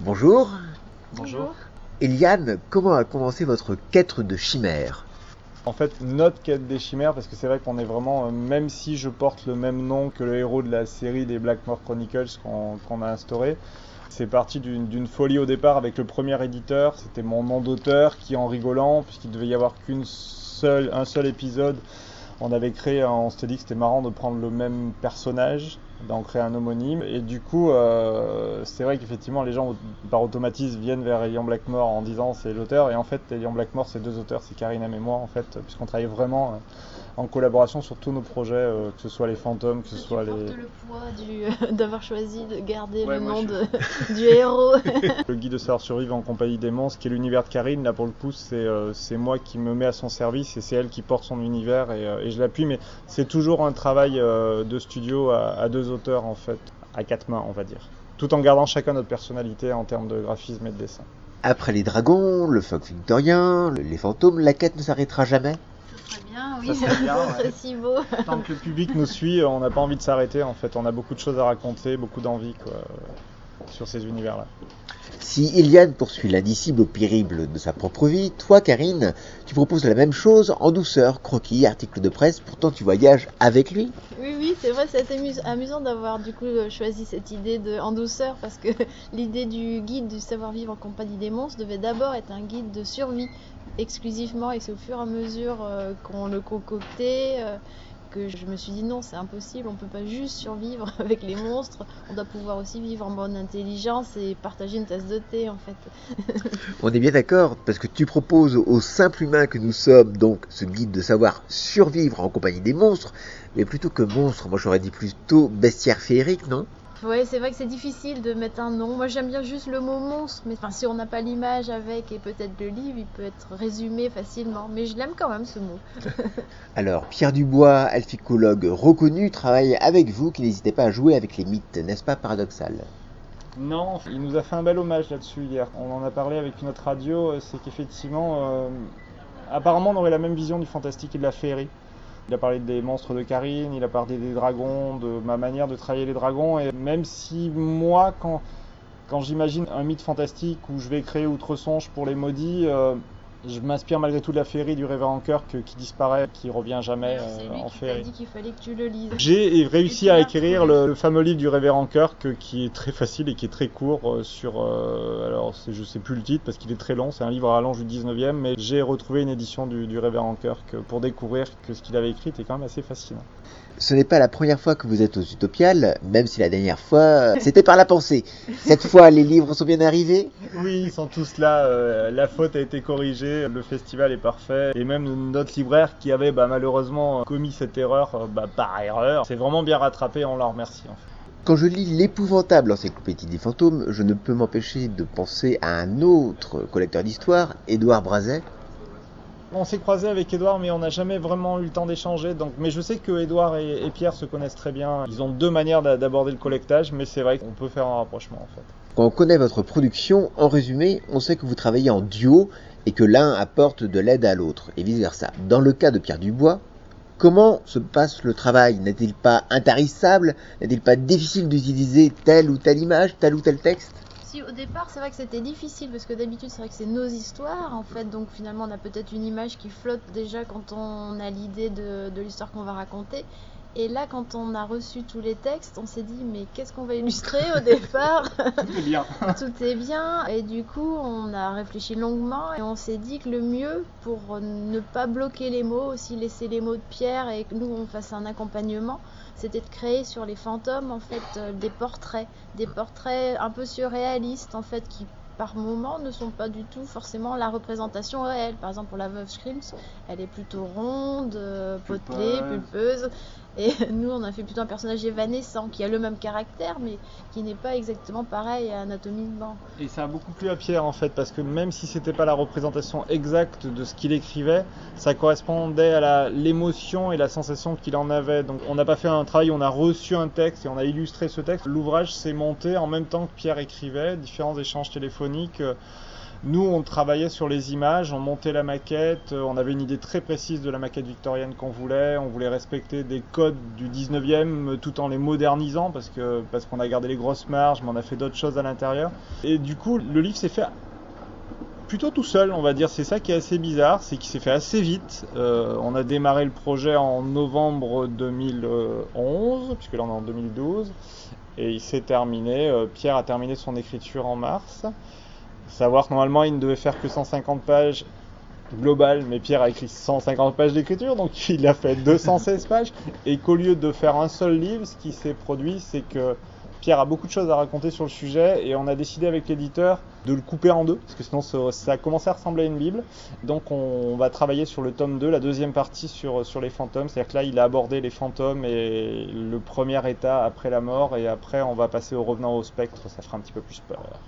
Bonjour. Bonjour. Eliane, comment a commencé votre quête de chimère? En fait, notre quête des chimères, parce que c'est vrai qu'on est vraiment, euh, même si je porte le même nom que le héros de la série des Blackmore Chronicles qu'on a instauré, c'est parti d'une folie au départ avec le premier éditeur. C'était mon nom d'auteur qui, en rigolant, puisqu'il devait y avoir qu'une seule, un seul épisode, on avait créé, on s'était dit que c'était marrant de prendre le même personnage d'en créer un homonyme. Et du coup, euh, c'est vrai qu'effectivement, les gens par automatisme viennent vers Elian Blackmore en disant c'est l'auteur. Et en fait, Elian Blackmore, c'est deux auteurs, c'est Karine et moi, en fait, puisqu'on travaille vraiment euh, en collaboration sur tous nos projets, euh, que ce soit les fantômes, que ce soit les. le poids d'avoir choisi de garder le nom de, du héros. le guide de savoir survivre en compagnie des monstres, qui est l'univers de Karine, là pour le coup, c'est c'est moi qui me mets à son service et c'est elle qui porte son univers et, et je l'appuie. Mais c'est toujours un travail de studio à, à deux auteurs en fait, à quatre mains on va dire, tout en gardant chacun notre personnalité en termes de graphisme et de dessin. Après les dragons, le folk victorien, les fantômes, la quête ne s'arrêtera jamais. Ça serait bien, oui, ça serait, si beau. Tant que le public nous suit, on n'a pas envie de s'arrêter en fait, on a beaucoup de choses à raconter, beaucoup d'envie quoi, sur ces univers-là. Si Iliane poursuit l'indicible au périple de sa propre vie, toi, Karine, tu proposes la même chose en douceur, croquis, article de presse, pourtant tu voyages avec lui. Oui, oui, c'est vrai, c'est assez amusant d'avoir du coup euh, choisi cette idée de en douceur parce que l'idée du guide du savoir-vivre en compagnie des monstres devait d'abord être un guide de survie exclusivement et c'est au fur et à mesure euh, qu'on le concoctait. Euh, je me suis dit non, c'est impossible, on peut pas juste survivre avec les monstres, on doit pouvoir aussi vivre en bonne intelligence et partager une tasse de thé en fait. on est bien d'accord, parce que tu proposes aux simples humains que nous sommes donc ce guide de savoir survivre en compagnie des monstres, mais plutôt que monstres, moi j'aurais dit plutôt bestiaire féerique, non? Ouais, c'est vrai que c'est difficile de mettre un nom. Moi, j'aime bien juste le mot monstre, mais enfin, si on n'a pas l'image avec et peut-être le livre, il peut être résumé facilement. Mais je l'aime quand même ce mot. Alors, Pierre Dubois, alphicologue reconnu, travaille avec vous, qui n'hésitez pas à jouer avec les mythes, n'est-ce pas paradoxal? Non, il nous a fait un bel hommage là-dessus hier. On en a parlé avec une autre radio, euh, c'est qu'effectivement, euh, apparemment, on aurait la même vision du fantastique et de la féerie. Il a parlé des monstres de Karine, il a parlé des dragons, de ma manière de travailler les dragons. Et même si moi, quand, j'imagine un mythe fantastique où je vais créer outre-songe pour les maudits, euh, je m'inspire malgré tout de la féerie du révérend Kirk qui disparaît, qui revient jamais euh, en féerie. dit qu'il fallait que tu le lises. J'ai réussi à écrire le, fameux livre du révérend Kirk qui est très facile et qui est très court euh, sur. Euh, alors, je sais plus le titre parce qu'il est très long, c'est un livre à l'âge du 19e, mais j'ai retrouvé une édition du, du révérend Kirk pour découvrir que ce qu'il avait écrit était quand même assez fascinant. Ce n'est pas la première fois que vous êtes aux Utopiales, même si la dernière fois, c'était par la pensée. Cette fois, les livres sont bien arrivés Oui, ils sont tous là. Euh, la faute a été corrigée, le festival est parfait. Et même notre libraire qui avait bah, malheureusement commis cette erreur euh, bah, par erreur, c'est vraiment bien rattrapé, on la remercie en fait. Quand je lis l'épouvantable encyclopédie des fantômes, je ne peux m'empêcher de penser à un autre collecteur d'histoire, Édouard Brazet, on s'est croisé avec Edouard, mais on n'a jamais vraiment eu le temps d'échanger. Donc, mais je sais que Edouard et, Pierre se connaissent très bien. Ils ont deux manières d'aborder le collectage, mais c'est vrai qu'on peut faire un rapprochement en fait. Quand on connaît votre production, en résumé, on sait que vous travaillez en duo et que l'un apporte de l'aide à l'autre, et vice versa. Dans le cas de Pierre Dubois, comment se passe le travail? N'est-il pas intarissable? N'est-il pas difficile d'utiliser telle ou telle image, tel ou tel texte? Au départ, c'est vrai que c'était difficile parce que d'habitude, c'est vrai que c'est nos histoires en fait, donc finalement, on a peut-être une image qui flotte déjà quand on a l'idée de, l'histoire qu'on va raconter. Et là, quand on a reçu tous les textes, on s'est dit, mais qu'est-ce qu'on va illustrer au départ? Tout est bien. Tout est bien. Et du coup, on a réfléchi longuement et on s'est dit que le mieux, pour ne pas bloquer les mots, aussi laisser les mots de Pierre et que nous, on fasse un accompagnement, c'était de créer sur les fantômes en fait euh, des portraits, des portraits un peu surréalistes en fait qui par moments ne sont pas du tout forcément la représentation réelle. Par exemple, pour la veuve Screams, elle est plutôt ronde, euh, potelée, pulpeuse. Et nous, on a fait plutôt un personnage évanescent qui a le même caractère, mais qui n'est pas exactement pareil anatomiquement. Et ça a beaucoup plu à Pierre en fait, parce que même si c'était pas la représentation exacte de ce qu'il écrivait, ça correspondait à l'émotion et la sensation qu'il en avait. Donc on n'a pas fait un travail, on a reçu un texte et on a illustré ce texte. L'ouvrage s'est monté en même temps que Pierre écrivait, différents échanges téléphoniques. Nous, on travaillait sur les images, on montait la maquette, euh, on avait une idée très précise de la maquette victorienne qu'on voulait, on voulait respecter des codes du 19e euh, tout en les modernisant parce parce qu'on a gardé les grosses marges, mais on a fait d'autres choses à l'intérieur. Et du coup, le livre s'est fait plutôt tout seul, on va dire. C'est ça qui est assez bizarre, c'est qu'il s'est fait assez vite. Euh, on a démarré le projet en novembre 2011, puisque là on est en 2012, et il s'est terminé. Pierre a terminé son écriture en mars. Savoir que normalement il ne devait faire que 150 pages globales, mais Pierre a écrit 150 pages d'écriture, donc il a fait 216 pages, et qu'au lieu de faire un seul livre, ce qui s'est produit, c'est que Pierre a beaucoup de choses à raconter sur le sujet et on a décidé avec l'éditeur de le couper en deux parce que sinon ça, ça a commencé à ressembler à une Bible. Donc on va travailler sur le tome 2, la deuxième partie sur, sur les fantômes. C'est-à-dire que là il a abordé les fantômes et le premier état après la mort et après on va passer au revenant au spectre, ça fera un petit peu plus peur.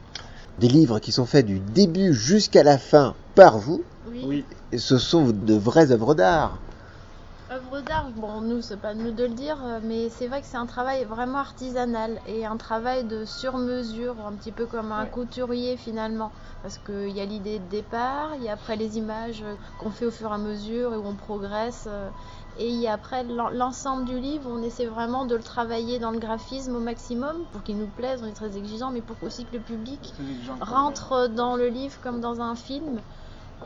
Des livres qui sont faits du début jusqu'à la fin par vous, Oui. et ce sont de vraies œuvres d'art. Bon, nous, c'est pas nous de le dire, euh, mais c'est vrai que c'est un travail vraiment artisanal et un travail de sur-mesure, un petit peu comme un Ouais. couturier finalement. Parce qu'il y a l'idée de départ, il y a après les images qu'on fait au fur et à mesure et où on progresse. euh, Et il y a après l'en- l'ensemble du livre, on essaie vraiment de le travailler dans le graphisme au maximum pour qu'il nous plaise, on est très exigeant, mais pour aussi que le public rentre dans le livre comme dans un film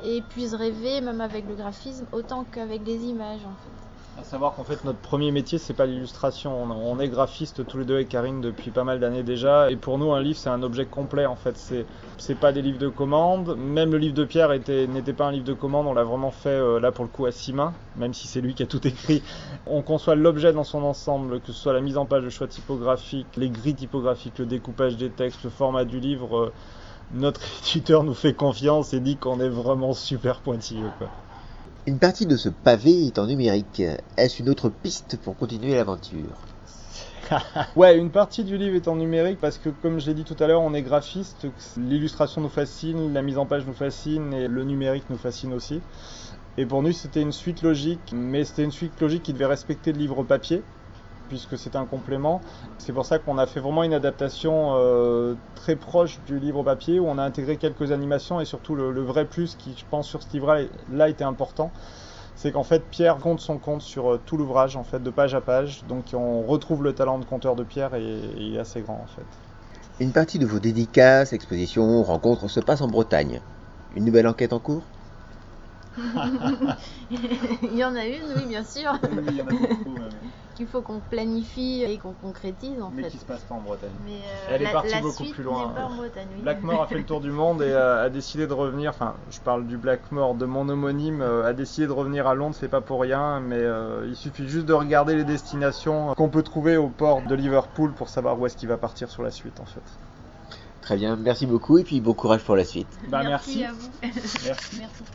et puisse rêver, même avec le graphisme, autant qu'avec les images en fait. À savoir qu'en fait notre premier métier c'est pas l'illustration, on, est graphiste tous les deux avec Karine depuis pas mal d'années déjà et pour nous un livre c'est un objet complet en fait, c'est pas des livres de commande, même le livre de Pierre était n'était pas un livre de commande, on l'a vraiment fait euh, là pour le coup à six mains, même si c'est lui qui a tout écrit. On conçoit l'objet dans son ensemble, que ce soit la mise en page, le choix typographique, les grilles typographiques, le découpage des textes, le format du livre. euh, notre éditeur nous fait confiance et dit qu'on est vraiment super pointilleux quoi. Une partie de ce pavé est en numérique. Est-ce une autre piste pour continuer l'aventure? Ouais, une partie du livre est en numérique parce que, comme je l'ai dit tout à l'heure, on est graphiste. L'illustration nous fascine, la mise en page nous fascine et le numérique nous fascine aussi. Et pour nous, c'était une suite logique, mais c'était une suite logique qui devait respecter le livre papier puisque c'est un complément. C'est pour ça qu'on a fait vraiment une adaptation euh, très proche du livre papier où on a intégré quelques animations et surtout le, vrai plus qui, je pense, sur ce livre-là était important c'est qu'en fait Pierre compte son compte sur euh, tout l'ouvrage en fait de page à page donc on retrouve le talent de conteur de Pierre et, et il est assez grand en fait. Une partie de vos dédicaces, expositions, rencontres se passe en Bretagne. Une nouvelle enquête en cours? il y en a une, oui, bien sûr, il y en a beaucoup qu'il faut qu'on planifie et qu'on concrétise en mais fait. qui se passe pas en Bretagne. Mais euh, Elle est partie la beaucoup suite plus loin, pas en Bretagne, oui. Blackmore a fait le tour du monde et a, a décidé de revenir, enfin je parle du Blackmore de mon homonyme, euh, a décidé de revenir à Londres, c'est pas pour rien, mais euh, il suffit juste de regarder les destinations qu'on peut trouver au port de Liverpool pour savoir où est-ce qu'il va partir sur la suite en fait. Très bien, merci beaucoup et puis bon courage pour la suite. Bah merci. merci. à vous. merci. merci.